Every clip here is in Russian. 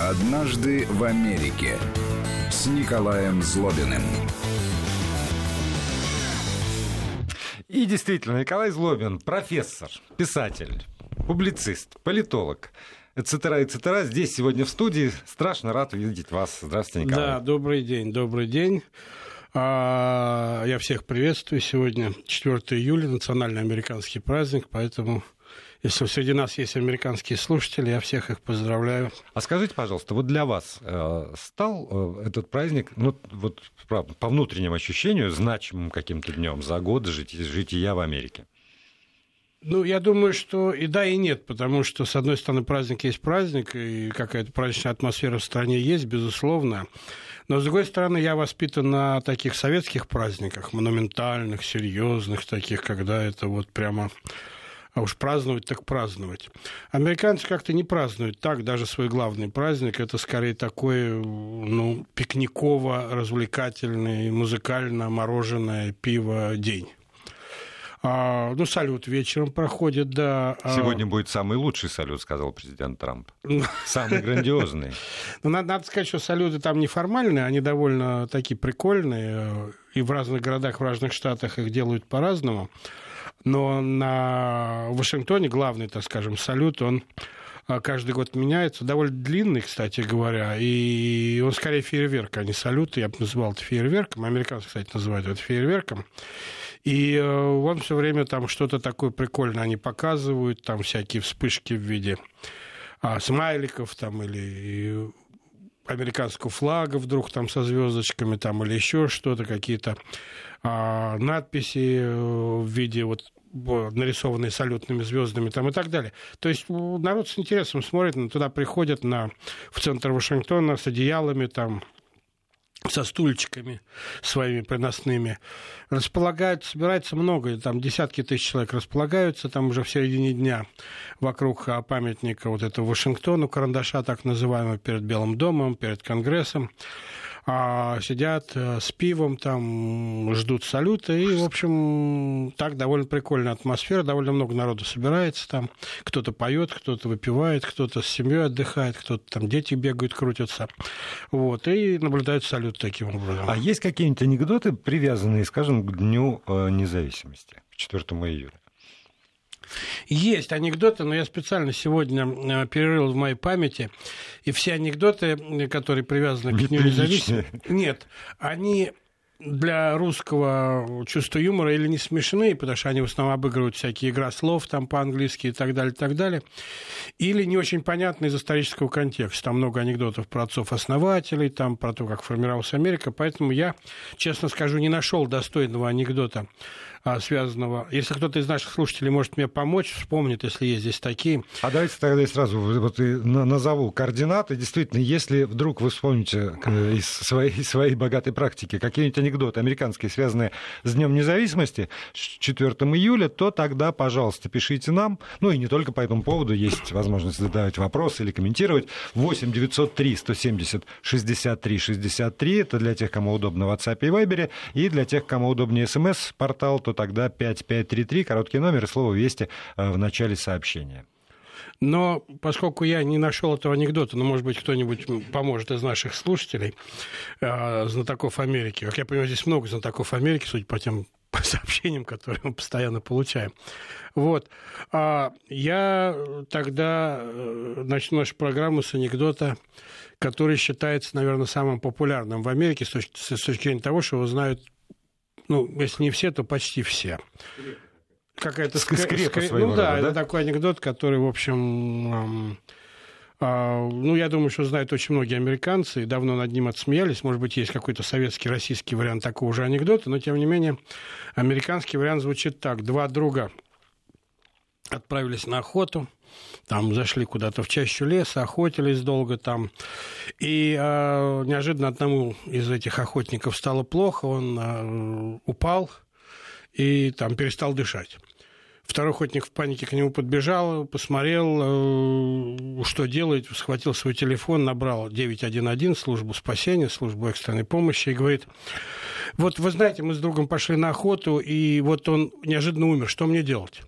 «Однажды в Америке» с Николаем Злобиным. И действительно, Николай Злобин, профессор, писатель, публицист, политолог, etc., etc. Здесь сегодня в студии. Страшно рад видеть вас. Здравствуйте, Николай. Да, добрый день, добрый день. А, я всех приветствую. Сегодня 4 июля, национальный американский праздник, поэтому если среди нас есть американские слушатели, я всех их поздравляю. А скажите, пожалуйста, вот для вас э, стал э, этот праздник, ну вот правда, по внутреннему ощущению, значимым каким-то днем за годы жития в Америке? Ну, я думаю, что и да, и нет, потому что, с одной стороны, праздник есть праздник, и какая-то праздничная атмосфера в стране есть, безусловно. Но, с другой стороны, я воспитан на таких советских праздниках, монументальных, серьезных таких, когда это вот прямо а уж праздновать так праздновать. Американцы как-то не празднуют так, даже свой главный праздник. Это скорее такой, ну, пикниково-развлекательный, музыкально-мороженое пиво день. А, ну, салют вечером проходит, да. А Сегодня будет самый лучший салют, сказал президент Трамп. Самый грандиозный. Ну, надо, надо сказать, что салюты там неформальные, они довольно такие прикольные. И в разных городах, в разных штатах их делают по-разному. Но на Вашингтоне главный, так скажем, салют, он а, каждый год меняется. Довольно длинный, кстати говоря. И он скорее фейерверк, а не салют. Я бы называл это фейерверком. Американцы, кстати, называют это фейерверком. И э, он все время там что-то такое прикольное они показывают, там всякие вспышки в виде а, смайликов там или американского флага вдруг там со звездочками там или еще что-то, какие-то а, надписи э, в виде вот нарисованные салютными звездами там и так далее. То есть народ с интересом смотрит, туда приходят на, в центр Вашингтона с одеялами, там, со стульчиками своими приносными. Располагают, собирается много, там десятки тысяч человек располагаются, там уже в середине дня вокруг а, памятника вот этого Вашингтону, карандаша так называемого, перед Белым домом, перед Конгрессом а сидят э, с пивом, там ждут салюта, и, в общем, так довольно прикольная атмосфера, довольно много народу собирается там, кто-то поет, кто-то выпивает, кто-то с семьей отдыхает, кто-то там дети бегают, крутятся, вот, и наблюдают салют таким образом. А есть какие-нибудь анекдоты, привязанные, скажем, к Дню э, независимости, к 4 июля? Есть анекдоты, но я специально сегодня э, перерыл в моей памяти, и все анекдоты, которые привязаны к Дню независимости... Нет, они для русского чувства юмора или не смешные, потому что они в основном обыгрывают всякие игра слов там по-английски и так далее, и так далее, или не очень понятны из исторического контекста. Там много анекдотов про отцов-основателей, там про то, как формировалась Америка, поэтому я, честно скажу, не нашел достойного анекдота связанного. Если кто-то из наших слушателей может мне помочь, вспомнит, если есть здесь такие. А давайте тогда я сразу вот назову координаты. Действительно, если вдруг вы вспомните из своей, своей богатой практики какие-нибудь анекдоты американские, связанные с Днем независимости, с 4 июля, то тогда, пожалуйста, пишите нам. Ну и не только по этому поводу, есть возможность задавать вопросы или комментировать. 8 903 170 63 63. Это для тех, кому удобно в WhatsApp и Viber. И для тех, кому удобнее смс-портал, то то тогда 5533, короткий номер и слово «Вести» э, в начале сообщения. Но поскольку я не нашел этого анекдота, но, может быть, кто-нибудь поможет из наших слушателей, э, знатоков Америки. Как я понимаю, здесь много знатоков Америки, судя по тем по сообщениям, которые мы постоянно получаем. Вот. А я тогда э, начну нашу программу с анекдота, который считается, наверное, самым популярным в Америке с точки, с точки зрения того, что его знают ну, если не все, то почти все. Какая-то скрепа скреп... Ну да, да, это такой анекдот, который, в общем, а, ну, я думаю, что знают очень многие американцы, и давно над ним отсмеялись. Может быть, есть какой-то советский, российский вариант такого же анекдота, но, тем не менее, американский вариант звучит так. Два друга отправились на охоту, там зашли куда-то в чащу леса, охотились долго там. И э, неожиданно одному из этих охотников стало плохо, он э, упал и там перестал дышать. Второй охотник в панике к нему подбежал, посмотрел, э, что делает, схватил свой телефон, набрал 911, службу спасения, службу экстренной помощи, и говорит, вот вы знаете, мы с другом пошли на охоту, и вот он неожиданно умер, что мне делать?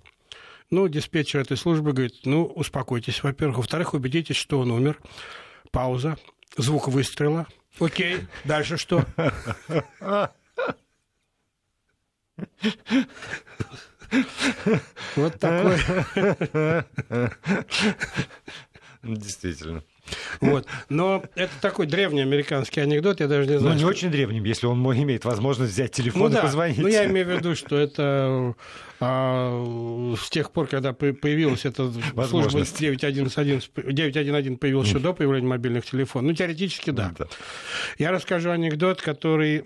Ну, диспетчер этой службы говорит, ну, успокойтесь, во-первых. Во-вторых, убедитесь, что он умер. Пауза. Звук выстрела. Окей, дальше что? Вот такой. Действительно. Вот. Но это такой древний американский анекдот, я даже не Ну, знаю. не что- очень древним, если он имеет возможность взять телефон Ну и да, позвонить. ну я имею в виду, что это а, с тех пор, когда по- появилась эта служба Возможность. 911, 911 появилась еще до появления мобильных телефонов. Ну, теоретически, да. Да. Я расскажу анекдот, который...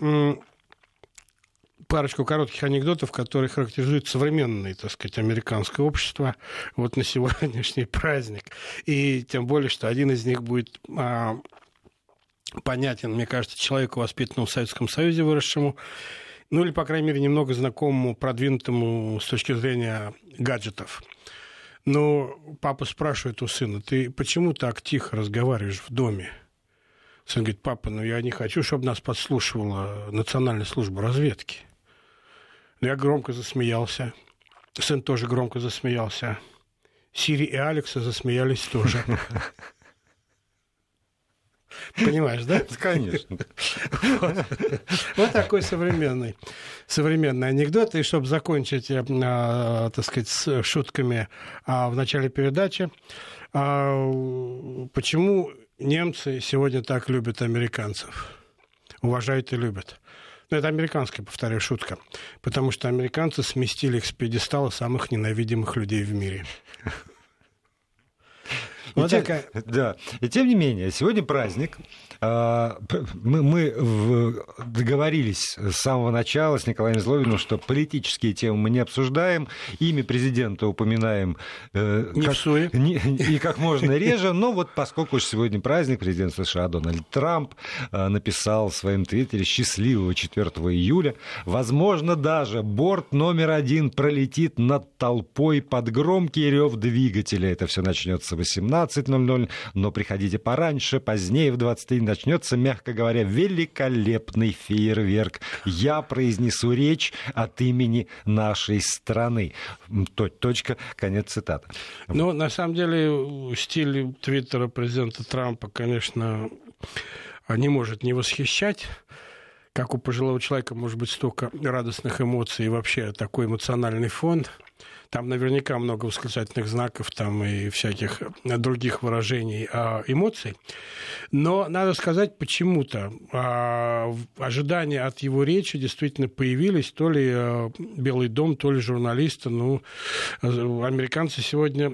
Парочку коротких анекдотов, которые характеризуют современное, так сказать, американское общество вот на сегодняшний праздник. И тем более, что один из них будет а, понятен, мне кажется, человеку, воспитанному в Советском Союзе, выросшему, ну или, по крайней мере, немного знакомому, продвинутому с точки зрения гаджетов. Но папа спрашивает у сына, ты почему так тихо разговариваешь в доме? Сын говорит, папа, ну я не хочу, чтобы нас подслушивала Национальная служба разведки. Но я громко засмеялся. Сын тоже громко засмеялся. Сири и Алекса засмеялись тоже. Понимаешь, да? Конечно. Вот такой современный, современный анекдот. И чтобы закончить, э, а, так сказать, с шутками а, в начале передачи, а, почему немцы сегодня так любят американцев? Уважают и любят. Ну, это американская, повторяю, шутка. Потому что американцы сместили их с пьедестала самых ненавидимых людей в мире. И вот. Да. И тем не менее, сегодня праздник. А, мы, мы договорились с самого начала с Николаем Зловиным, что политические темы мы не обсуждаем, имя президента упоминаем э, не как, не, и как можно реже, но вот поскольку уж сегодня праздник, президент США Дональд Трамп э, написал в своем твиттере «Счастливого 4 июля». Возможно, даже борт номер один пролетит над толпой под громкий рев двигателя. Это все начнется 18 20.00, но приходите пораньше, позднее в 23 начнется, мягко говоря, великолепный фейерверк. Я произнесу речь от имени нашей страны. Точка, конец цитаты. Ну, на самом деле, стиль твиттера президента Трампа, конечно, а, не может не восхищать. Как у пожилого человека может быть столько радостных эмоций и вообще такой эмоциональный фон. Там наверняка много восклицательных знаков там и всяких других выражений а, эмоций. Но надо сказать, почему-то в- ожидания от его речи действительно появились. То ли а, Белый дом, то ли журналисты. Ну, э, американцы сегодня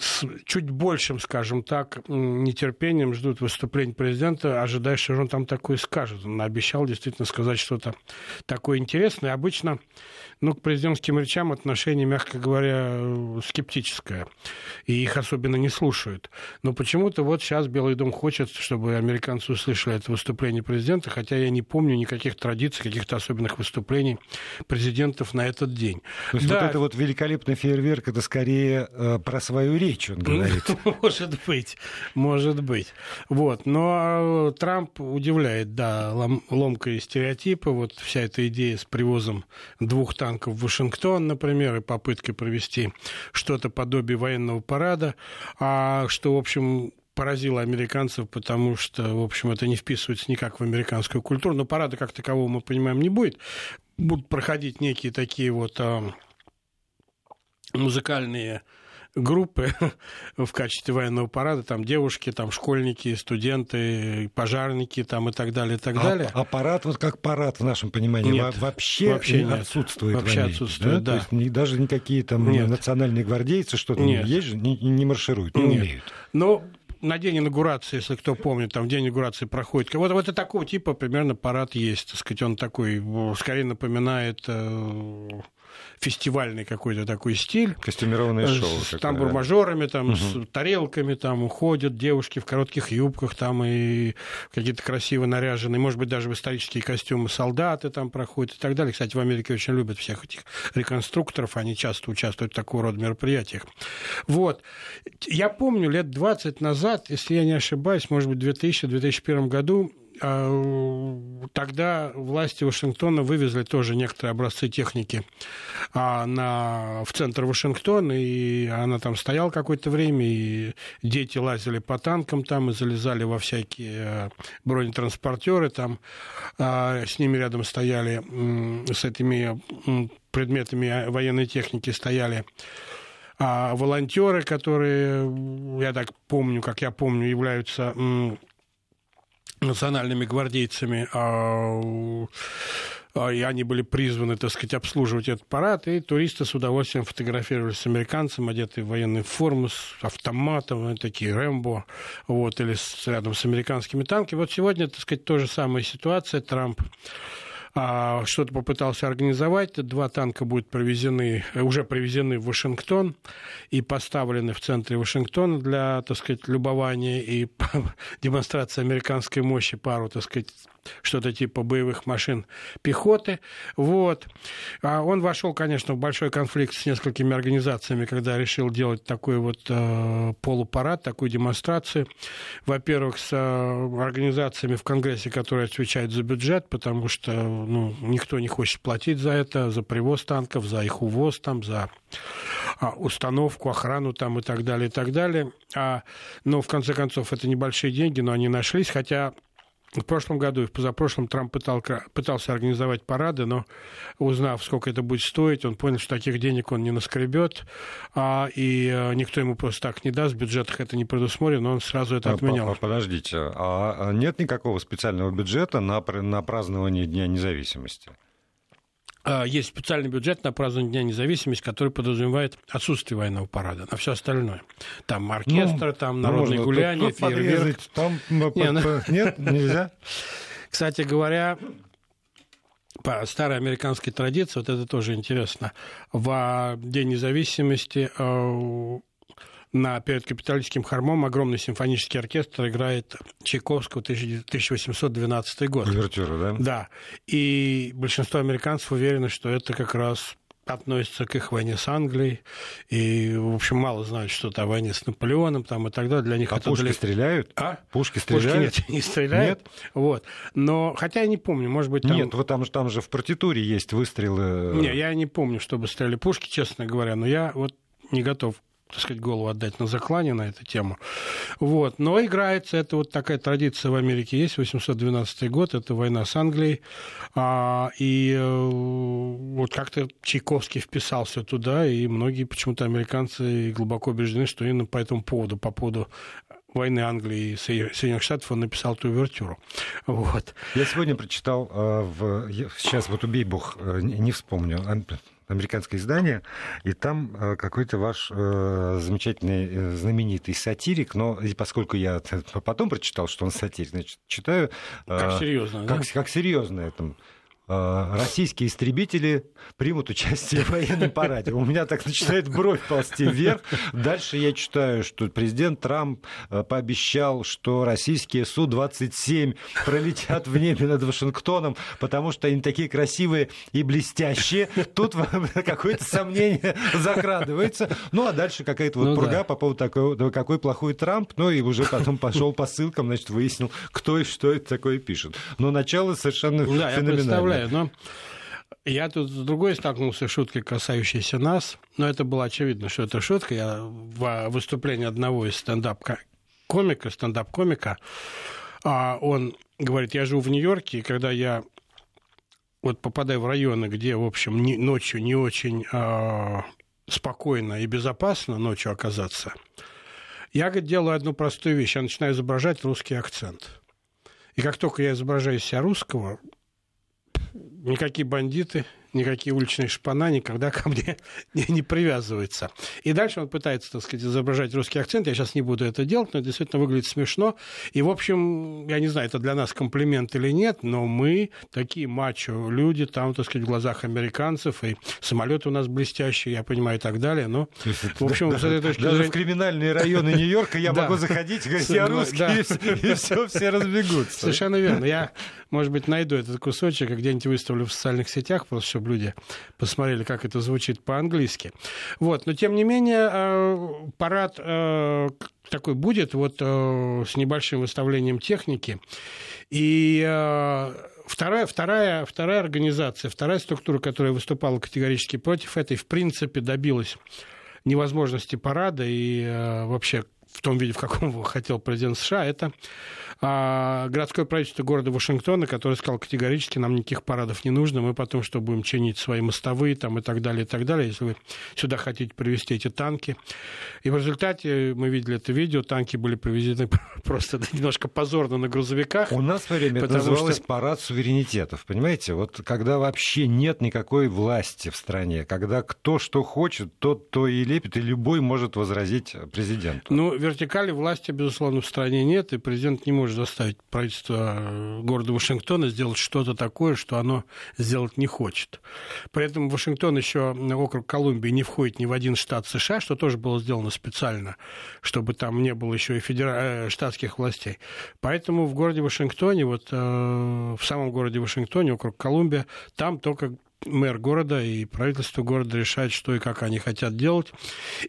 с чуть большим, скажем так, нетерпением ждут выступления президента, ожидая, что он там такое скажет. Он обещал действительно сказать что-то такое интересное. Обычно ну, к президентским речам отношение, мягко говоря, э, скептическое. И их особенно не слушают. Но почему-то вот сейчас Белый дом хочет, чтобы американцы услышали это выступление президента, хотя я не помню никаких традиций, каких-то особенных выступлений президентов на этот день. То есть Да. вот это вот великолепный фейерверк, это скорее э, про свою речь он говорит. Может быть, может быть. Вот. Но э, Трамп удивляет, да, лом- ломкой стереотипы. Вот вся эта идея с привозом двух танков в Вашингтон, например, и попыткой провести что-то подобие военного парада, а что, в общем, поразило американцев, потому что, в общем, это не вписывается никак в американскую культуру. Но парада как такового, мы понимаем, не будет. Будут проходить некие такие вот а, музыкальные группы в качестве военного парада, там девушки, там школьники, студенты, пожарники там и так далее, и так далее. А- аппарат, вот как парад в нашем понимании, Нет, во- вообще, вообще нет. отсутствует. Вообще Америке, отсутствует, да. То есть даже никакие там Нет. национальные гвардейцы что-то Нет. есть же, не, не маршируют, не Нет. умеют. Но на день инаугурации, если кто помнит, там день инаугурации проходит. Вот, вот и такого типа примерно парад есть. Так сказать, он такой, скорее напоминает э, фестивальный какой-то такой стиль. Костюмированное шоу. С тамбур-мажорами, там, с тарелками там уходят девушки в коротких юбках там и какие-то красиво наряженные, может быть, даже в исторические костюмы солдаты там проходят и так далее. Кстати, в Америке очень любят всех этих реконструкторов, они часто участвуют в такого рода мероприятиях. Вот. Я помню, лет 20 назад, если я не ошибаюсь, может быть, в 2000-2001 году тогда власти Вашингтона вывезли тоже некоторые образцы техники а, на, в центр Вашингтона, и она там стояла какое-то время, и дети лазили по танкам там и залезали во всякие а, бронетранспортеры, там с ними рядом стояли, с этими предметами военной техники стояли. А волонтеры, которые, я так помню, как я помню, являются национальными гвардейцами, а, а, и они были призваны, так сказать, обслуживать этот парад, и туристы с удовольствием фотографировались с американцем, одетые в военную форму, с автоматом, такие Рэмбо, вот, или с, рядом с американскими танками. Вот сегодня, так сказать, та же самая ситуация. Трамп что-то попытался организовать. Два танка будут провезены, уже привезены в Вашингтон и поставлены в центре Вашингтона для, так сказать, любования и демонстрации американской мощи. Пару, так сказать, что-то типа боевых машин пехоты. Вот. А он вошел, конечно, в большой конфликт с несколькими организациями, когда решил делать такой вот э, полупарад, такую демонстрацию. Во-первых, с э, организациями в Конгрессе, которые отвечают за бюджет, потому что ну, никто не хочет платить за это, за привоз танков, за их увоз, там, за а, установку, охрану там и так далее, и так далее. А, но, в конце концов, это небольшие деньги, но они нашлись, хотя в прошлом году и в позапрошлом Трамп пытал, пытался организовать парады, но узнав, сколько это будет стоить, он понял, что таких денег он не наскребет, а, и э, никто ему просто так не даст, в бюджетах это не предусмотрено, он сразу это отменял. Подождите, а нет никакого специального бюджета на, на празднование Дня независимости? А, есть специальный бюджет на празднование Дня независимости, который подразумевает отсутствие военного парада на все остальное. Там оркестр, ну, там народные ну, гуляния, фейерверк. Там, ну, Не, ну... Нет, нельзя. Кстати говоря, по старой американской традиции, вот это тоже интересно, в День независимости э, на, перед капиталистским хормом огромный симфонический оркестр играет Чайковского 1812 год. Увертюра, да? Да. И большинство американцев уверены, что это как раз относится к их войне с Англией, и, в общем, мало знают что-то о войне с Наполеоном там, и так далее. Для них а это пушки далеко... стреляют? А? Пушки стреляют? Пушки нет, не стреляют. Нет? Вот. Но, хотя я не помню, может быть, там... Нет, вот там, там же в партитуре есть выстрелы... Не, я не помню, чтобы стреляли пушки, честно говоря, но я вот не готов так сказать, голову отдать на заклане на эту тему. Вот. Но играется, это вот такая традиция в Америке есть, 812 год, это война с Англией, а, и э, вот как-то Чайковский вписался туда, и многие почему-то американцы глубоко убеждены, что именно по этому поводу, по поводу войны Англии и Соединенных Штатов он написал эту увертюру. Вот. Я сегодня прочитал, э, в... сейчас вот убей бог, э, не вспомню, американское издание, и там э, какой-то ваш э, замечательный, э, знаменитый сатирик, но поскольку я потом прочитал, что он сатирик, значит, читаю... Как серьезно, как, да? как серьезно это. Э, российские истребители примут участие в военном параде. У меня так начинает бровь ползти вверх. Дальше я читаю, что президент Трамп э, пообещал, что российские Су-27 пролетят в небе над Вашингтоном, потому что они такие красивые и блестящие. Тут какое-то сомнение закрадывается. Ну, а дальше какая-то вот ну, пурга да. по поводу такого, какой плохой Трамп. Ну, и уже потом пошел по ссылкам, значит, выяснил, кто и что это такое пишет. Но начало совершенно да, феноменальное но я тут с другой столкнулся с шуткой, касающейся нас, но это было очевидно, что это шутка. Я в выступлении одного из стендап-комика, стендап-комика, он говорит, я живу в Нью-Йорке, и когда я вот попадаю в районы, где, в общем, не, ночью не очень э, спокойно и безопасно ночью оказаться, я говорит, делаю одну простую вещь. Я начинаю изображать русский акцент. И как только я изображаю себя русского, никакие бандиты никакие уличные шпана никогда ко мне не, не привязываются. И дальше он пытается, так сказать, изображать русский акцент. Я сейчас не буду это делать, но это действительно выглядит смешно. И, в общем, я не знаю, это для нас комплимент или нет, но мы такие мачо люди, там, так сказать, в глазах американцев, и самолеты у нас блестящие, я понимаю, и так далее. Но, в общем, с этой точки зрения... в криминальные районы Нью-Йорка я могу заходить и говорить, я русский, и все, все разбегутся. Совершенно верно. Я, может быть, найду этот кусочек, где-нибудь выставлю в социальных сетях, просто чтобы люди посмотрели, как это звучит по-английски. Вот. Но, тем не менее, парад такой будет вот с небольшим выставлением техники. И Вторая, вторая, вторая организация, вторая структура, которая выступала категорически против этой, в принципе, добилась невозможности парада и э, вообще в том виде, в каком его хотел президент США, это а, городское правительство города Вашингтона, которое сказал категорически, нам никаких парадов не нужно, мы потом что будем чинить свои мостовые там, и так далее, и так далее, если вы сюда хотите привезти эти танки. И в результате мы видели это видео, танки были привезены просто немножко позорно на грузовиках. У нас в время это называлось что... парад суверенитетов, понимаете? Вот когда вообще нет никакой власти в стране, когда кто что хочет, тот то и лепит, и любой может возразить президенту. Ну, вертикали власти, безусловно, в стране нет, и президент не может заставить правительство э, города Вашингтона сделать что-то такое, что оно сделать не хочет. Поэтому Вашингтон еще, округ Колумбии, не входит ни в один штат США, что тоже было сделано специально, чтобы там не было еще и федера... Э, штатских властей. Поэтому в городе Вашингтоне, вот э, в самом городе Вашингтоне, округ Колумбия, там только мэр города и правительство города решают, что и как они хотят делать.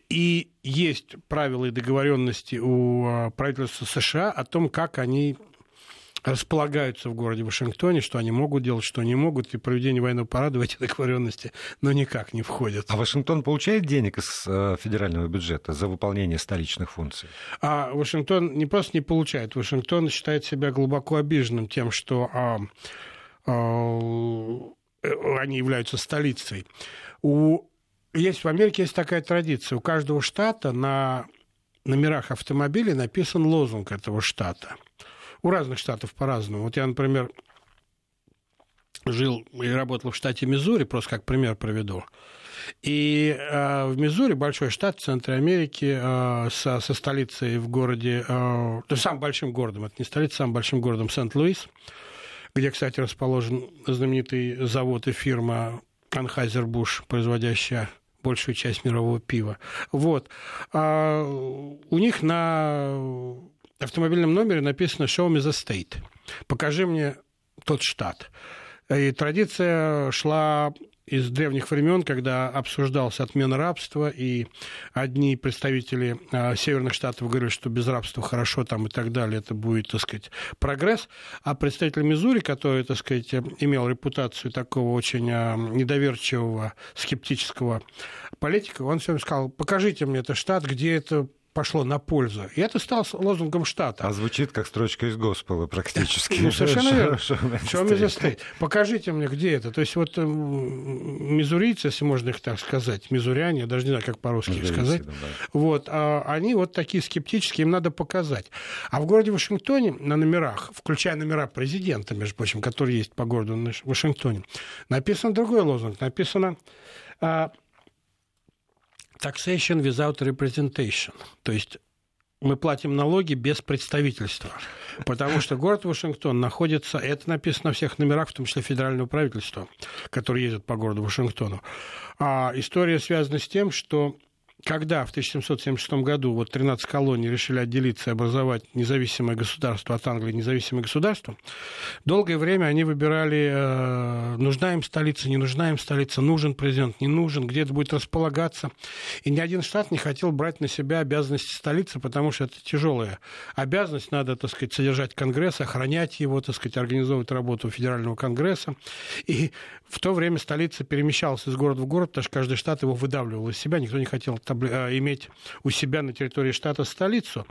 И есть правила и договоренности у а, правительства США о том, как они располагаются в городе Вашингтоне, что они могут делать, что не могут, и проведение военного парада в эти договоренности, но никак не входят. А Вашингтон получает денег из э, федерального бюджета за выполнение столичных функций? А Вашингтон не просто не получает, Вашингтон считает себя глубоко обиженным тем, что а, а, они являются столицей. У... Есть в Америке есть такая традиция. У каждого штата на номерах автомобилей написан лозунг этого штата. У разных штатов по-разному. Вот я, например, жил и работал в штате Миссури, просто как пример проведу. И э, в Миссури, большой штат в центре Америки, э, со, со столицей в городе, э, то есть самым большим городом, это не столица, самым большим городом Сент-Луис, где, кстати, расположен знаменитый завод и фирма Анхайзер-Буш, производящая большую часть мирового пива. Вот. А у них на автомобильном номере написано «Show me the state». «Покажи мне тот штат». И традиция шла из древних времен, когда обсуждался отмена рабства, и одни представители э, северных штатов говорили, что без рабства хорошо там и так далее, это будет, так сказать, прогресс, а представитель Мизури, который, так сказать, имел репутацию такого очень э, недоверчивого, скептического политика, он все время сказал, покажите мне этот штат, где это пошло на пользу. И это стало лозунгом штата. А звучит как строчка из Господа практически. Ну, совершенно верно. Me the Покажите мне, где это. То есть вот эм, мизурийцы, если можно их так сказать, мизуряне, я даже не знаю, как по-русски их сказать, вот, а они вот такие скептические, им надо показать. А в городе Вашингтоне на номерах, включая номера президента, между прочим, которые есть по городу Вашингтоне, написан другой лозунг. Написано а, taxation without representation. То есть мы платим налоги без представительства. Потому что город Вашингтон находится, это написано на всех номерах, в том числе федерального правительства, которые ездят по городу Вашингтону. А история связана с тем, что когда в 1776 году вот 13 колоний решили отделиться и образовать независимое государство от Англии, независимое государство, долгое время они выбирали, э, нужна им столица, не нужна им столица, нужен президент, не нужен, где это будет располагаться. И ни один штат не хотел брать на себя обязанности столицы, потому что это тяжелая обязанность, надо, так сказать, содержать Конгресс, охранять его, так сказать, организовывать работу Федерального Конгресса. И в то время столица перемещалась из города в город, потому что каждый штат его выдавливал из себя, никто не хотел иметь у себя на территории штата столицу.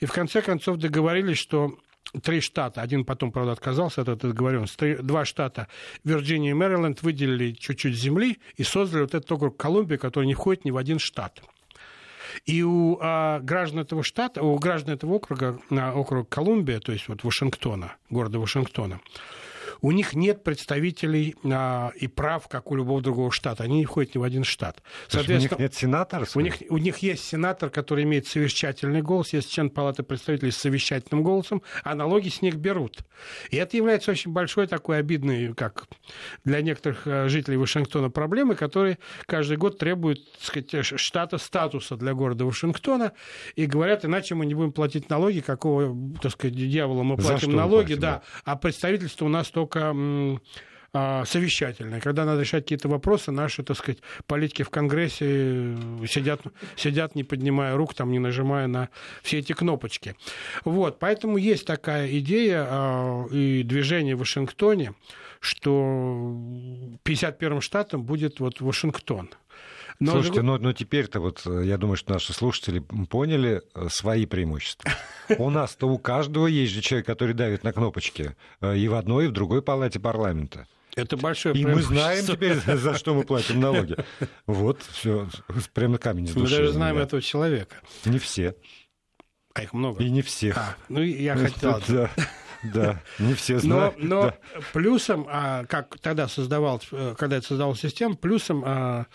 И в конце концов договорились, что три штата, один потом, правда, отказался от этой договоренности, два штата, Вирджиния и Мэриленд, выделили чуть-чуть земли и создали вот этот округ Колумбия, который не входит ни в один штат. И у а, граждан этого штата, у граждан этого округа, на округ Колумбия, то есть вот Вашингтона, города Вашингтона, у них нет представителей а, и прав, как у любого другого штата. Они не входят ни в один штат. Соответственно, у них нет сенатора? У них, у них есть сенатор, который имеет совещательный голос, есть член Палаты представителей с совещательным голосом, а налоги с них берут. И это является очень большой такой обидной, как для некоторых а, жителей Вашингтона, проблемой, которые каждый год требуют так сказать, штата статуса для города Вашингтона и говорят, иначе мы не будем платить налоги, какого, так сказать, дьявола мы платим налоги, платим, да, да, а представительство у нас только а, совещательная, когда надо решать какие-то вопросы, наши, так сказать, политики в Конгрессе э, сидят, сидят не поднимая рук, там, не нажимая на все эти кнопочки. Вот, поэтому есть такая идея а, и движение в Вашингтоне, что 51-м штатом будет вот Вашингтон. Но Слушайте, но, но теперь-то вот э, я думаю, что наши слушатели поняли э, свои преимущества. У нас-то у каждого есть же человек, который давит на кнопочки и в одной, и в другой палате парламента. Это большое И мы знаем теперь, за что мы платим налоги. Вот, все, прямо камень с души. Мы даже знаем этого человека. Не все. А их много. И не всех. А, ну, я хотел... Да. Да, не все знают. Но, но да. плюсом, а, как тогда создавал, э, когда это создавал систему, плюсом а,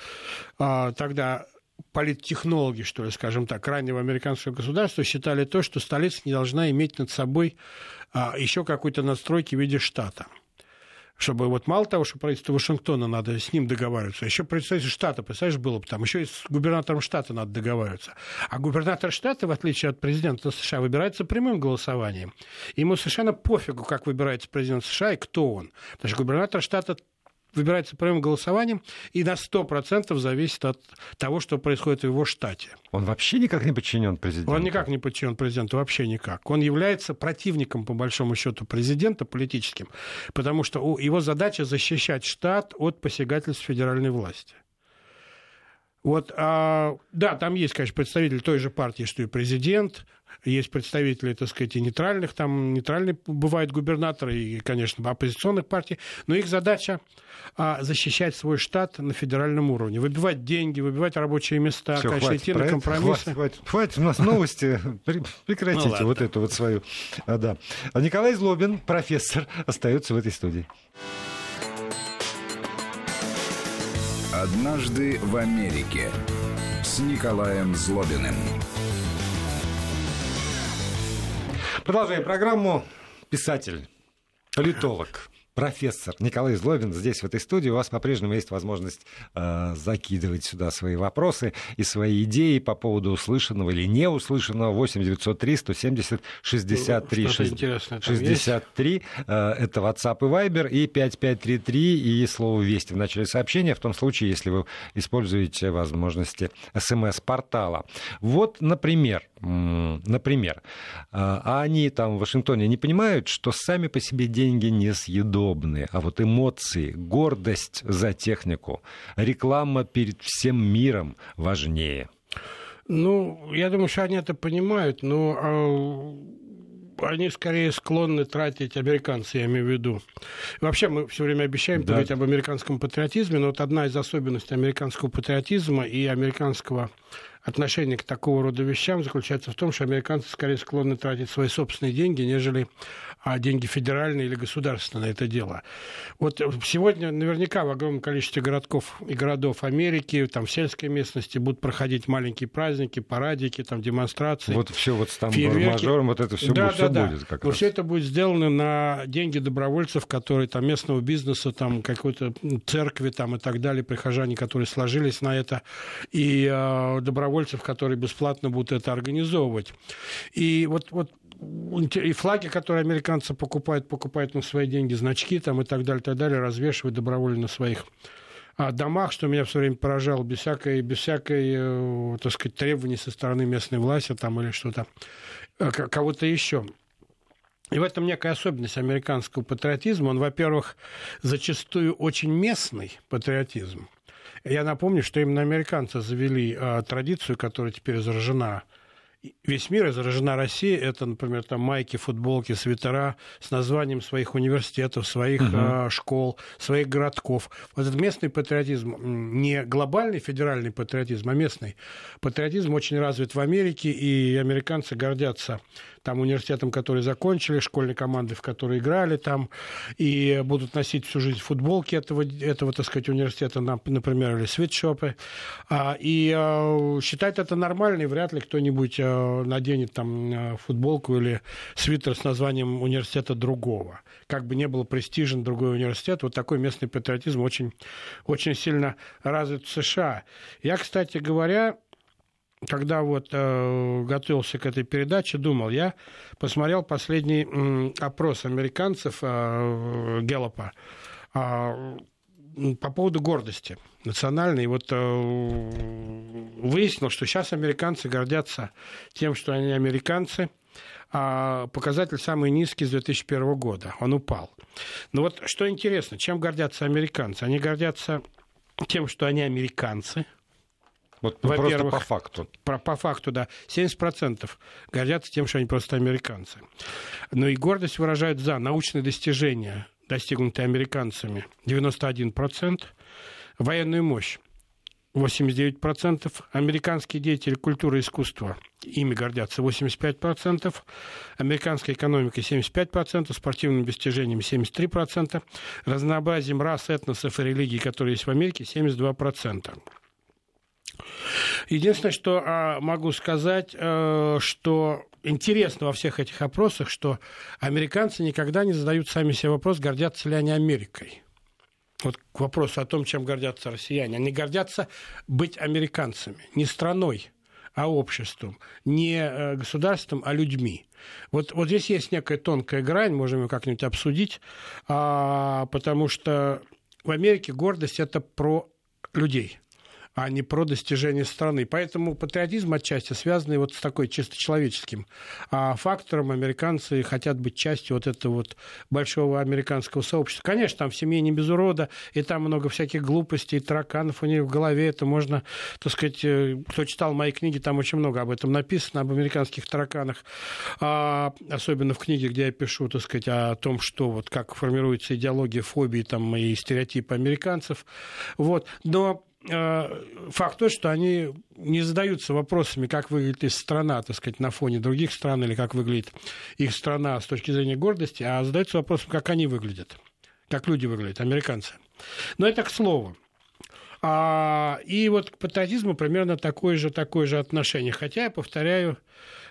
а, тогда политтехнологи, что ли, скажем так, раннего американского государства считали то, что столица не должна иметь над собой а, еще какой-то настройки в виде штата чтобы вот мало того, что правительство Вашингтона надо с ним договариваться, еще правительство штата, представляешь, было бы там, еще и с губернатором штата надо договариваться. А губернатор штата, в отличие от президента США, выбирается прямым голосованием. Ему совершенно пофигу, как выбирается президент США и кто он. Потому что губернатор штата выбирается прямым голосованием и на 100% зависит от того, что происходит в его штате. Он вообще никак не подчинен президенту? Он никак не подчинен президенту, вообще никак. Он является противником, по большому счету, президента политическим, потому что его задача защищать штат от посягательств федеральной власти. Вот, а, да, там есть, конечно, представитель той же партии, что и президент, есть представители, так сказать, и нейтральных, там нейтральные бывают губернаторы, и, конечно, оппозиционных партий, но их задача а, защищать свой штат на федеральном уровне, выбивать деньги, выбивать рабочие места, Всё, конечно, хватит идти на компромиссы. Хватит, хватит, хватит, у нас новости, прекратите ну, вот эту вот свою. А, да. Николай Злобин, профессор, остается в этой студии. Однажды в Америке с Николаем Злобиным. Продолжаем программу. Писатель, политолог, профессор Николай Злобин здесь, в этой студии. У вас по-прежнему есть возможность э, закидывать сюда свои вопросы и свои идеи по поводу услышанного или не услышанного. 8 903 170 63 63. Э, это WhatsApp и Viber. И 5533 и слово «Вести» в начале сообщения, в том случае, если вы используете возможности СМС-портала. Вот, например, например, э, а они там в Вашингтоне не понимают, что сами по себе деньги несъедобны подобные, а вот эмоции, гордость за технику, реклама перед всем миром важнее. Ну, я думаю, что они это понимают, но а, они скорее склонны тратить американцы, я имею в виду. Вообще мы все время обещаем да. говорить об американском патриотизме, но вот одна из особенностей американского патриотизма и американского отношение к такого рода вещам заключается в том, что американцы скорее склонны тратить свои собственные деньги, нежели а, деньги федеральные или государственные на это дело. Вот сегодня наверняка в огромном количестве городков и городов Америки, там в сельской местности будут проходить маленькие праздники, парадики, там демонстрации. Вот все вот с там мажором, вот это все, да, все да. будет как Но раз. все это будет сделано на деньги добровольцев, которые там местного бизнеса, там какой-то церкви там и так далее, прихожане, которые сложились на это, и э, добровольцы добровольцев, которые бесплатно будут это организовывать. И вот, вот и флаги, которые американцы покупают, покупают на свои деньги, значки там и так далее, так далее, развешивают добровольно на своих а, домах, что меня все время поражало, без всякой, без всякой, э, так сказать, требований со стороны местной власти там или что-то, э, кого-то еще. И в этом некая особенность американского патриотизма. Он, во-первых, зачастую очень местный патриотизм. Я напомню, что именно американцы завели э, традицию, которая теперь заражена весь мир, и заражена Россия. Это, например, там майки, футболки, свитера с названием своих университетов, своих угу. э, школ, своих городков. Вот этот местный патриотизм, не глобальный федеральный патриотизм, а местный патриотизм очень развит в Америке, и американцы гордятся там университетом, который закончили, школьной командой, в которой играли там, и будут носить всю жизнь футболки этого, этого так сказать, университета, например, или свитшопы. А, и а, считать это нормально, и вряд ли кто-нибудь а, наденет там футболку или свитер с названием университета другого. Как бы не был престижен другой университет, вот такой местный патриотизм очень, очень сильно развит в США. Я, кстати говоря, когда вот э, готовился к этой передаче, думал, я посмотрел последний э, опрос американцев э, Геллопа А, по поводу гордости национальной. Вот э, выяснилось, что сейчас американцы гордятся тем, что они американцы, а показатель самый низкий с 2001 года. Он упал. Но вот что интересно, чем гордятся американцы? Они гордятся тем, что они американцы. Вот просто по факту. По, по факту, да. 70% гордятся тем, что они просто американцы. Но и гордость выражают за научные достижения достигнутые американцами, 91%, военную мощь 89%, американские деятели культуры и искусства, ими гордятся 85%, американская экономика 75%, спортивными достижениями 73%, разнообразием рас, этносов и религий, которые есть в Америке, 72%. Единственное, что а, могу сказать, э, что интересно во всех этих опросах, что американцы никогда не задают сами себе вопрос, гордятся ли они Америкой. Вот к вопросу о том, чем гордятся россияне. Они гордятся быть американцами, не страной, а обществом, не э, государством, а людьми. Вот, вот здесь есть некая тонкая грань, можем ее как-нибудь обсудить, а, потому что в Америке гордость это про людей а не про достижение страны. Поэтому патриотизм отчасти связанный вот с такой чисто человеческим а фактором. Американцы хотят быть частью вот этого вот большого американского сообщества. Конечно, там в семье не без урода, и там много всяких глупостей, тараканов у них в голове. Это можно, так сказать, э, кто читал мои книги, там очень много об этом написано, об американских тараканах. А, особенно в книге, где я пишу, так сказать, о том, что вот как формируется идеология фобии там, и стереотипы американцев. Вот. Но факт тот, что они не задаются вопросами, как выглядит их страна, так сказать, на фоне других стран, или как выглядит их страна с точки зрения гордости, а задаются вопросом, как они выглядят, как люди выглядят, американцы. Но это к слову. А, и вот к патриотизму примерно такое же, такое же отношение. Хотя, я повторяю,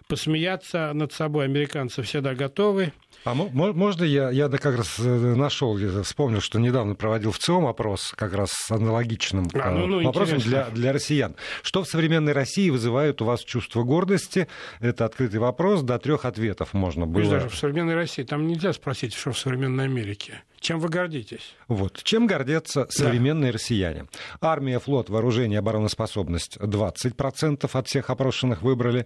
посмеяться над собой американцы всегда готовы. А можно я, я как раз э, нашел, вспомнил, что недавно проводил в ЦИОМ опрос как раз с аналогичным а, ну, ну, вопросом для, для россиян. Что в современной России вызывает у вас чувство гордости? Это открытый вопрос, до трех ответов можно было. Даже в современной России там нельзя спросить, что в современной Америке. Чем вы гордитесь? Вот. Чем гордятся современные да. россияне? Армия, флот, вооружение, обороноспособность 20% от всех опрошенных выбрали.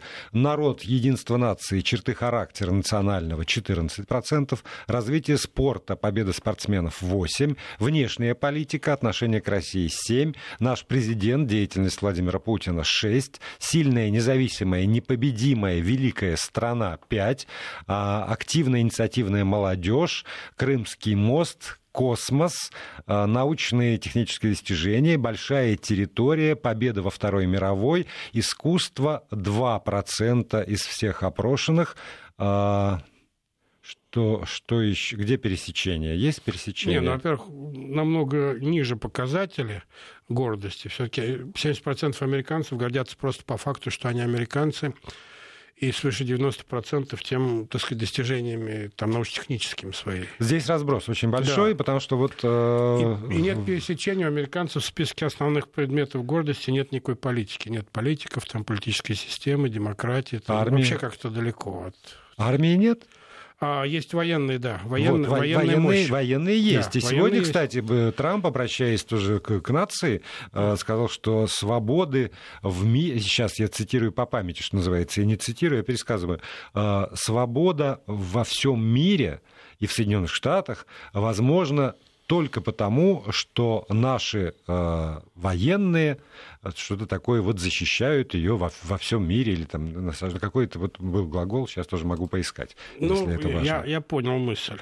Народ, единство нации, черты характера национального 14%. Развитие спорта, победа спортсменов 8%. Внешняя политика, отношение к России 7%. Наш президент, деятельность Владимира Путина 6%. Сильная, независимая, непобедимая, великая страна 5%. А, активная инициативная молодежь. Крымский мост космос, э, научные и технические достижения, большая территория, победа во Второй мировой, искусство 2% из всех опрошенных. Э, что, что еще? Где пересечение? Есть пересечение? Не, ну, во-первых, намного ниже показатели гордости. Все-таки 70% американцев гордятся просто по факту, что они американцы и свыше 90% тем, так сказать, достижениями там, научно-техническими своими. Здесь разброс очень большой, да. потому что вот... Э... И, и нет пересечения у американцев в списке основных предметов гордости, нет никакой политики. Нет политиков, там, политической системы, демократии. Там, Армии. Вообще как-то далеко от... Армии нет? А, есть военные, да, военные, вот, военные, военные, военные есть. Да, и сегодня, есть. кстати, Трамп, обращаясь тоже к, к нации, э, сказал, что свободы в мире, сейчас я цитирую по памяти, что называется, я не цитирую, я пересказываю, э, свобода во всем мире и в Соединенных Штатах возможно только потому, что наши э, военные э, что-то такое вот защищают ее во, во всем мире или там какой-то вот был глагол, сейчас тоже могу поискать, ну, если это важно. Я, я понял мысль.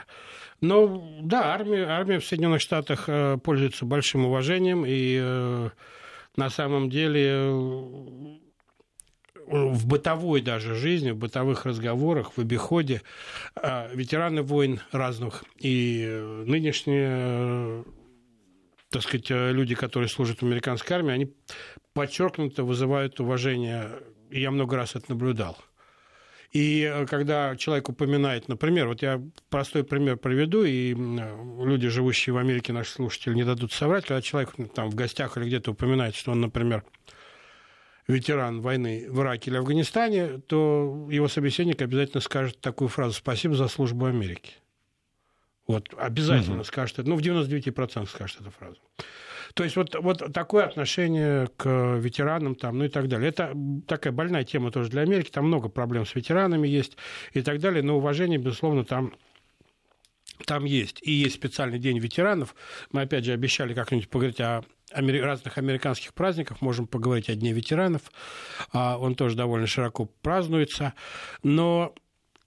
Ну, да, армия, армия в Соединенных Штатах э, пользуется большим уважением, и э, на самом деле в бытовой даже жизни, в бытовых разговорах, в обиходе а, ветераны войн разных и э, нынешние э, так сказать, э, люди, которые служат в американской армии, они подчеркнуто вызывают уважение, и я много раз это наблюдал. И когда человек упоминает, например, вот я простой пример приведу, и люди, живущие в Америке, наши слушатели, не дадут соврать, когда человек там в гостях или где-то упоминает, что он, например, ветеран войны в Ираке или Афганистане, то его собеседник обязательно скажет такую фразу «Спасибо за службу Америки». Вот обязательно угу. скажет это. Ну, в 99% скажет эту фразу. То есть вот, вот такое отношение к ветеранам там, ну и так далее. Это такая больная тема тоже для Америки. Там много проблем с ветеранами есть и так далее. Но уважение, безусловно, там там есть. И есть специальный день ветеранов. Мы, опять же, обещали как-нибудь поговорить о разных американских праздниках, можем поговорить о Дне ветеранов. А, он тоже довольно широко празднуется. Но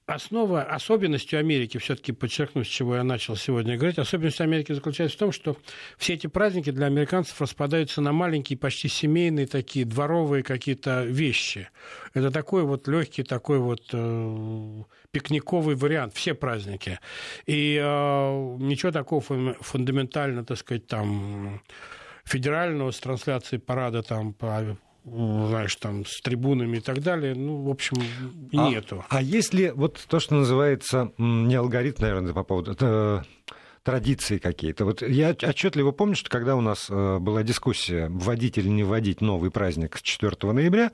основа, особенностью Америки, все-таки подчеркну, с чего я начал сегодня говорить, особенность Америки заключается в том, что все эти праздники для американцев распадаются на маленькие, почти семейные такие дворовые какие-то вещи. Это такой вот легкий, такой вот э, пикниковый вариант, все праздники. И э, ничего такого фундаментально, так сказать, там федерального с трансляцией парада там по знаешь, там, с трибунами и так далее, ну, в общем, а, нету. А если вот то, что называется, не алгоритм, наверное, по поводу... Это традиции какие-то. Вот я отчетливо помню, что когда у нас э, была дискуссия, вводить или не вводить новый праздник с 4 ноября,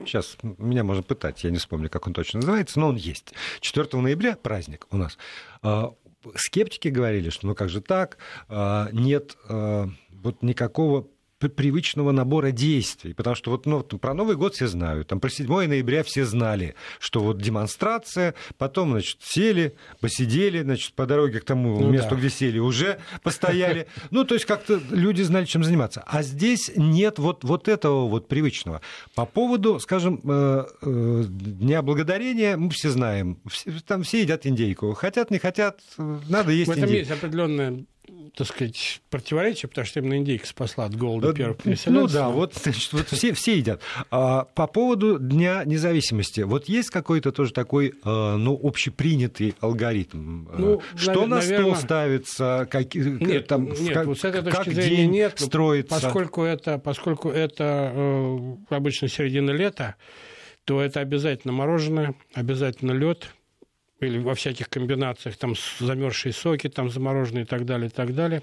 Сейчас меня можно пытать, я не вспомню, как он точно называется, но он есть. 4 ноября праздник у нас. А, скептики говорили, что ну как же так, а, нет э, вот никакого привычного набора действий. Потому что вот ну, про Новый год все знают. Там про 7 ноября все знали, что вот демонстрация, потом, значит, сели, посидели, значит, по дороге к тому ну, месту, да. где сели, уже постояли. Ну, то есть как-то люди знали, чем заниматься. А здесь нет вот, вот этого вот привычного. По поводу, скажем, э, э, Дня Благодарения, мы все знаем, там все едят индейку. Хотят, не хотят, надо есть индейку. В этом есть определенная так сказать, противоречие, потому что именно индейка спасла от голода первых переселенцев. Ну да, вот, значит, вот все, все едят. А, по поводу Дня независимости, вот есть какой-то тоже такой, а, ну, общепринятый алгоритм? Ну, что на стол ставится, как, нет, там, нет, как, вот с этой точки как зрения день нет, строится? Поскольку это, поскольку это э, обычно середина лета, то это обязательно мороженое, обязательно лед, или во всяких комбинациях, там замерзшие соки, там замороженные и так далее, и так далее.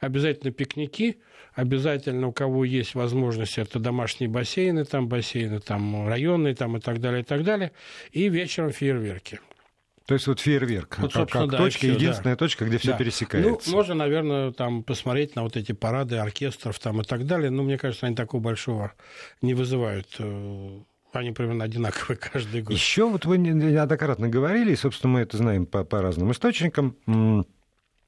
Обязательно пикники, обязательно у кого есть возможность, это домашние бассейны, там бассейны, там районные, там и так далее, и так далее. И вечером фейерверки. То есть вот фейерверк, вот, как, как да, точка, все, единственная да. точка, где все да. пересекается. Ну, можно, наверное, там посмотреть на вот эти парады оркестров там и так далее, но мне кажется, они такого большого не вызывают э, они примерно одинаковые каждый год. Еще вот вы неоднократно говорили, и, собственно, мы это знаем по, по разным источникам,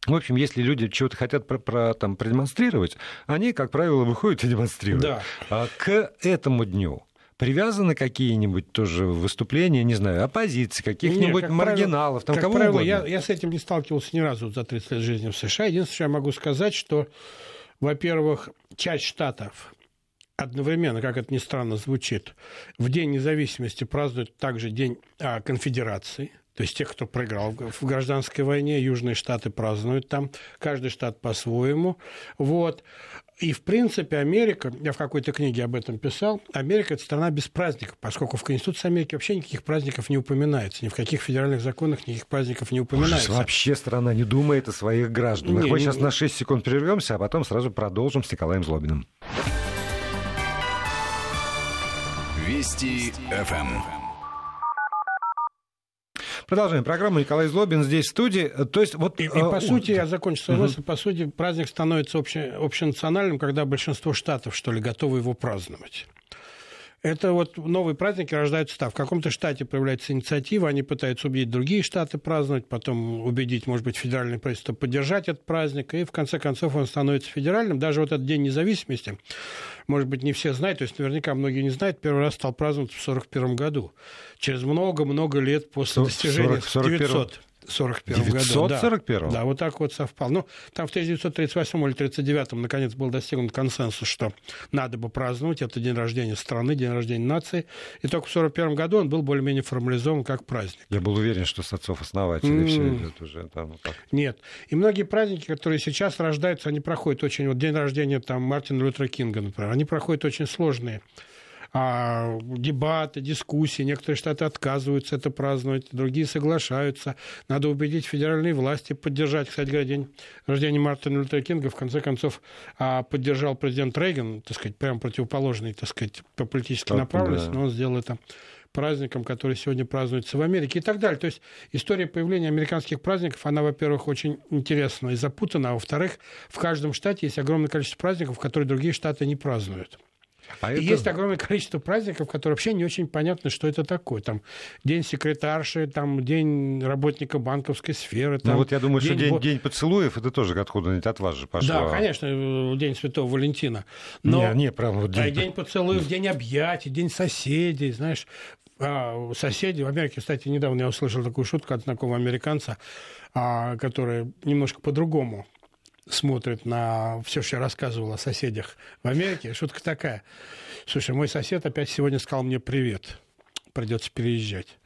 в общем, если люди чего-то хотят про, про, там, продемонстрировать, они, как правило, выходят и демонстрируют. Да. А к этому дню привязаны какие-нибудь тоже выступления, не знаю, оппозиции, каких-нибудь Нет, маргиналов, правило, там кого правило, угодно? Я, я с этим не сталкивался ни разу за 30 лет жизни в США. Единственное, что я могу сказать, что, во-первых, часть штатов одновременно, как это ни странно звучит, в День независимости празднуют также День а, конфедерации, то есть тех, кто проиграл в гражданской войне, южные штаты празднуют там, каждый штат по-своему. Вот. И, в принципе, Америка, я в какой-то книге об этом писал, Америка – это страна без праздников, поскольку в Конституции Америки вообще никаких праздников не упоминается, ни в каких федеральных законах никаких праздников не упоминается. Ужас, вообще страна не думает о своих гражданах. Не, Мы не, сейчас не... на 6 секунд прервемся, а потом сразу продолжим с Николаем Злобиным. Вести ФМ. Продолжаем программу. Николай Злобин здесь в студии. То есть, вот, и, и по э, сути, я закончу свою мысль, по сути, праздник становится обще, общенациональным, когда большинство штатов, что ли, готовы его праздновать. Это вот новые праздники рождаются так. В каком-то штате появляется инициатива, они пытаются убедить другие штаты праздновать, потом убедить, может быть, федеральное правительство поддержать этот праздник, и в конце концов он становится федеральным. Даже вот этот День независимости, может быть, не все знают, то есть наверняка многие не знают, первый раз стал праздновать в 1941 году. Через много-много лет после достижения 40, 900. 41 году. 941 да, да, вот так вот совпал. Ну, там в 1938 или 1939 наконец был достигнут консенсус, что надо бы праздновать. Это день рождения страны, день рождения нации. И только в 1941 году он был более-менее формализован как праздник. Я был уверен, что с отцов-основателей mm. все идет уже там. Так. Нет. И многие праздники, которые сейчас рождаются, они проходят очень... Вот день рождения там Мартина Лютера Кинга, например, они проходят очень сложные а, дебаты, дискуссии. Некоторые штаты отказываются это праздновать, другие соглашаются. Надо убедить федеральные власти поддержать. Кстати говоря, день рождения Мартина Лютера Кинга в конце концов а, поддержал президент Рейган, так сказать, прямо противоположный, так сказать, по политической так, направленности, да. но он сделал это праздникам, которые сегодня празднуются в Америке и так далее. То есть история появления американских праздников, она, во-первых, очень интересна и запутана, а во-вторых, в каждом штате есть огромное количество праздников, которые другие штаты не празднуют. А и это... есть огромное количество праздников, которые вообще не очень понятно, что это такое. Там День секретарши, там День работника банковской сферы. Ну там, ну вот я думаю, день... что день, день поцелуев, это тоже откуда-нибудь от вас же пошло. Да, конечно, э, День Святого Валентина. Но... Не, не, прям вот день... день поцелуев, День объятий, День соседей, знаешь. А, соседи в Америке, кстати, недавно я услышал такую шутку от знакомого американца, а, который немножко по-другому смотрит на все, что я рассказывал о соседях в Америке, шутка такая. Слушай, мой сосед опять сегодня сказал мне привет. Придется переезжать.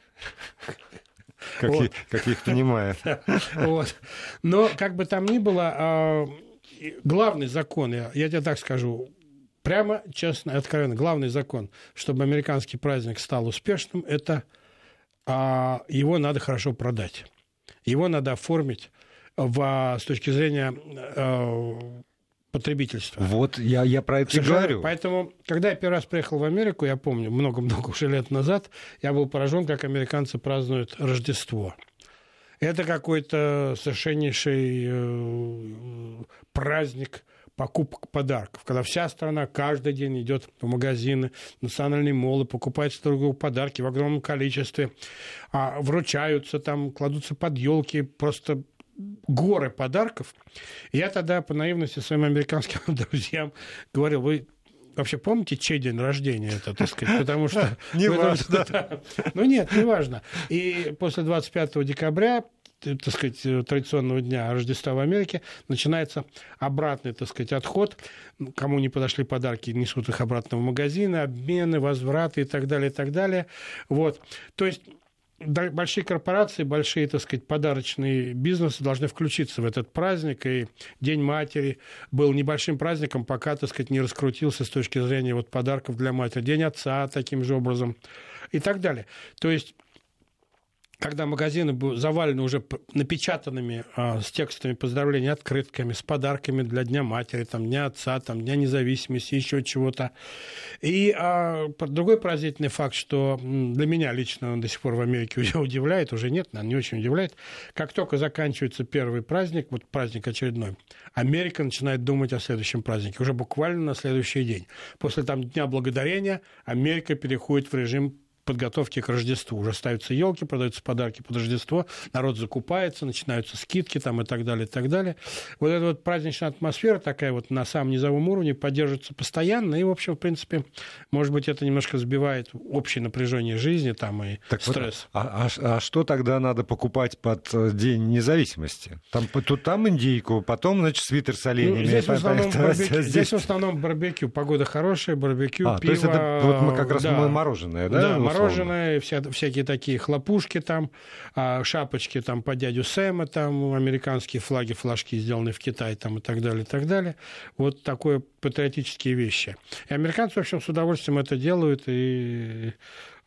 Как, вот. их, как их понимает. Вот. Но как бы там ни было, а, главный закон, я, я тебе так скажу, прямо, честно, откровенно, главный закон, чтобы американский праздник стал успешным, это а, его надо хорошо продать. Его надо оформить в, с точки зрения э, потребительства. Вот я, я про это и говорю. Поэтому, когда я первый раз приехал в Америку, я помню, много-много уже лет назад, я был поражен, как американцы празднуют Рождество. Это какой-то совершеннейший э, праздник покупок подарков, когда вся страна каждый день идет в магазины, национальные молы, покупает друг другу подарки в огромном количестве, а, вручаются там, кладутся под елки, просто горы подарков. я тогда по наивности своим американским друзьям говорил, вы вообще помните, чей день рождения это, так сказать, потому что... Не важно. Ну нет, не важно. И после 25 декабря так сказать, традиционного дня Рождества в Америке, начинается обратный, так сказать, отход. Кому не подошли подарки, несут их обратно в магазины, обмены, возвраты и так далее, и так далее. Вот. То есть большие корпорации, большие, так сказать, подарочные бизнесы должны включиться в этот праздник, и День матери был небольшим праздником, пока, так сказать, не раскрутился с точки зрения вот подарков для матери. День отца таким же образом и так далее. То есть когда магазины будут завалены уже напечатанными а, с текстами поздравлений, открытками, с подарками для Дня матери, там, Дня отца, там, Дня независимости, еще чего-то. И а, другой поразительный факт, что для меня лично он до сих пор в Америке удивляет, уже нет, наверное, не очень удивляет, как только заканчивается первый праздник, вот праздник очередной, Америка начинает думать о следующем празднике, уже буквально на следующий день. После там Дня Благодарения Америка переходит в режим подготовки к Рождеству. Уже ставятся елки, продаются подарки под Рождество, народ закупается, начинаются скидки там и так далее, и так далее. Вот эта вот праздничная атмосфера такая вот на самом низовом уровне поддерживается постоянно, и, в общем, в принципе, может быть, это немножко сбивает общее напряжение жизни там и так стресс. Вот, а, а, а что тогда надо покупать под э, День независимости? Там, тут там индейку, потом, значит, свитер с оленями. Ну, здесь, в основном барбекю, здесь в основном барбекю, погода хорошая, барбекю, а, пиво. То есть это вот мы как раз да, мороженое, да? Да, мороженое, вся, всякие такие хлопушки там, а, шапочки там по дядю Сэма, там американские флаги, флажки сделаны в Китае там и так далее, и так далее. Вот такое патриотические вещи. И американцы, в общем, с удовольствием это делают, и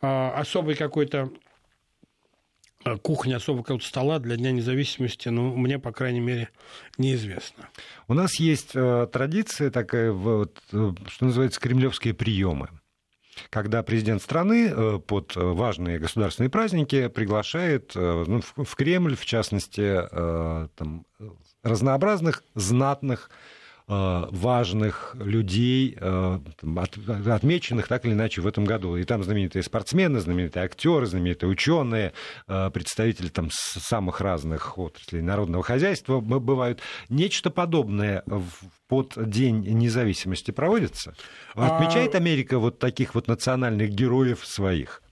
а, особый какой-то а, кухня особо какого-то стола для Дня независимости, ну, мне, по крайней мере, неизвестно. У нас есть э, традиция такая, вот, э, что называется, кремлевские приемы когда президент страны э, под важные государственные праздники приглашает ну, в Кремль, в частности, там, разнообразных знатных Э, важных людей, э, отмеченных так или иначе в этом году. И там знаменитые спортсмены, знаменитые актеры, знаменитые ученые, э, представители там самых разных отраслей народного хозяйства бывают. Нечто подобное под День независимости проводится? А отмечает Америка вот таких вот национальных героев своих?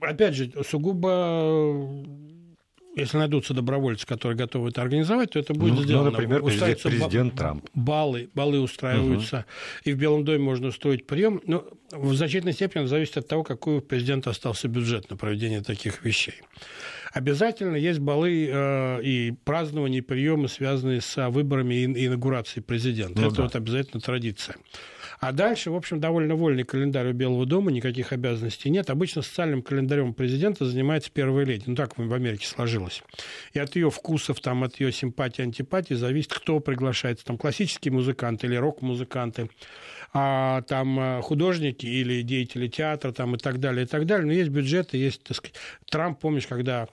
Опять же, сугубо если найдутся добровольцы, которые готовы это организовать, то это будет ну, сделано. Ну, например, президент, президент Трамп. Баллы, баллы устраиваются, угу. и в Белом доме можно устроить прием. Но в значительной степени зависит от того, какой у президента остался бюджет на проведение таких вещей. Обязательно есть балы э, и празднования, и приемы, связанные с выборами и инаугурацией президента. Ну, это да. вот обязательно традиция. А дальше, в общем, довольно вольный календарь у Белого дома, никаких обязанностей нет. Обычно социальным календарем президента занимается первая леди. Ну, так в Америке сложилось. И от ее вкусов, там, от ее симпатии, антипатии зависит, кто приглашается. Там классические музыканты или рок-музыканты, а, там а, художники или деятели театра там, и так далее, и так далее. Но есть бюджеты, есть, так сказать, Трамп, помнишь, когда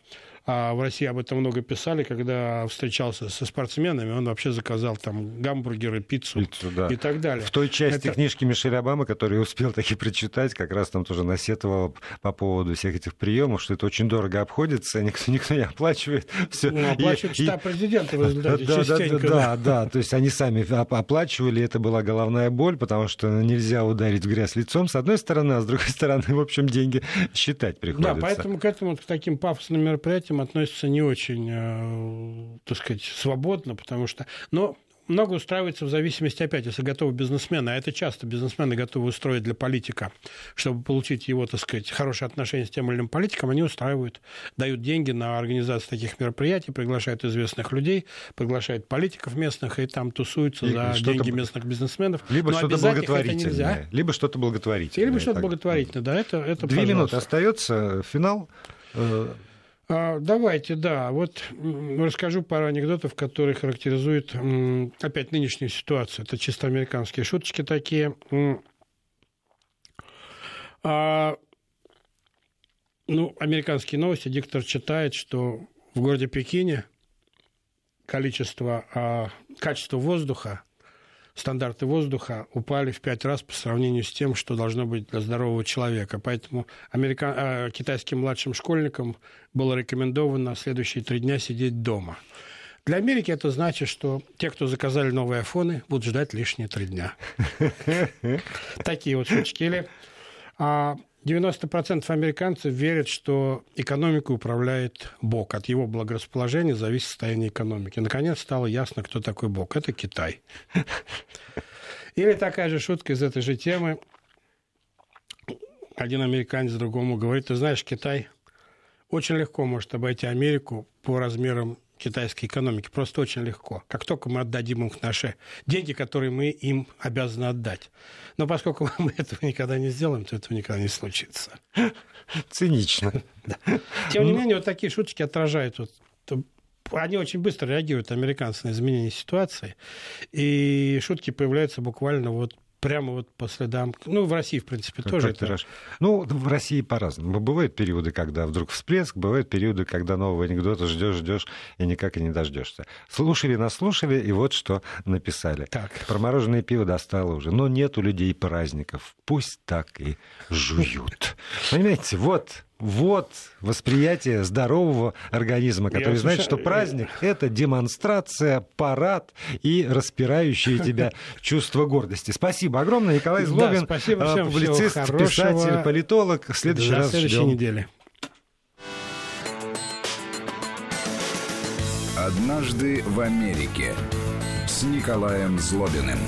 а в России об этом много писали, когда встречался со спортсменами, он вообще заказал там гамбургеры, пиццу, пиццу да. и так далее. В той части Это... книжки Мишель Обамы, которую я успел таки прочитать, как раз там тоже насетовал по поводу всех этих приемов, что это очень дорого обходится, никто, никто не оплачивает. Все. Ну, оплачивает и, штаб президента в результате да, частенько. Да, да, да, да, то есть они сами оплачивали, это была головная боль, потому что нельзя ударить в грязь лицом, с одной стороны, а с другой стороны, в общем, деньги считать приходится. Да, поэтому к этому, к таким пафосным мероприятиям этим относятся не очень, э, так сказать, свободно, потому что... Но много устраивается в зависимости, опять, если готовы бизнесмены, а это часто бизнесмены готовы устроить для политика, чтобы получить его, так сказать, хорошие отношения с тем или иным политиком, они устраивают, дают деньги на организацию таких мероприятий, приглашают известных людей, приглашают политиков местных, и там тусуются и за деньги местных бизнесменов. Либо что-то благотворительное. Либо что-то благотворительное. Либо что-то благотворительное, да, это, это Две пожалуйста. минуты остается, финал. А, давайте, да. Вот расскажу пару анекдотов, которые характеризуют опять нынешнюю ситуацию. Это чисто американские шуточки такие. А, ну, американские новости. Диктор читает, что в городе Пекине количество, а, качество воздуха стандарты воздуха упали в пять раз по сравнению с тем, что должно быть для здорового человека. Поэтому американ... Э, китайским младшим школьникам было рекомендовано следующие три дня сидеть дома. Для Америки это значит, что те, кто заказали новые айфоны, будут ждать лишние три дня. Такие вот шутки. Или а, 90% американцев верят, что экономику управляет Бог. От его благорасположения зависит состояние экономики. Наконец стало ясно, кто такой Бог. Это Китай. Или такая же шутка из этой же темы. Один американец другому говорит, ты знаешь, Китай очень легко может обойти Америку по размерам китайской экономики. Просто очень легко. Как только мы отдадим им наши деньги, которые мы им обязаны отдать. Но поскольку мы этого никогда не сделаем, то этого никогда не случится. Цинично. Да. Тем не ну. менее, вот такие шуточки отражают вот они очень быстро реагируют, американцы, на изменение ситуации. И шутки появляются буквально вот прямо вот по следам. Ну, в России, в принципе, как тоже. Это... Ну, в России по-разному. Бывают периоды, когда вдруг всплеск, бывают периоды, когда нового анекдота ждешь, ждешь и никак и не дождешься. Слушали, наслушали, и вот что написали. Так. Про мороженое пиво достало уже. Но нет у людей праздников. Пусть так и жуют. Понимаете, вот вот восприятие здорового организма, который Я знает, что праздник — это демонстрация, парад и распирающее тебя чувство гордости. Спасибо огромное, Николай Злобин, да, спасибо всем, публицист, писатель, политолог. В следующий До раз следующей ждем. неделе. Однажды в Америке с Николаем Злобиным.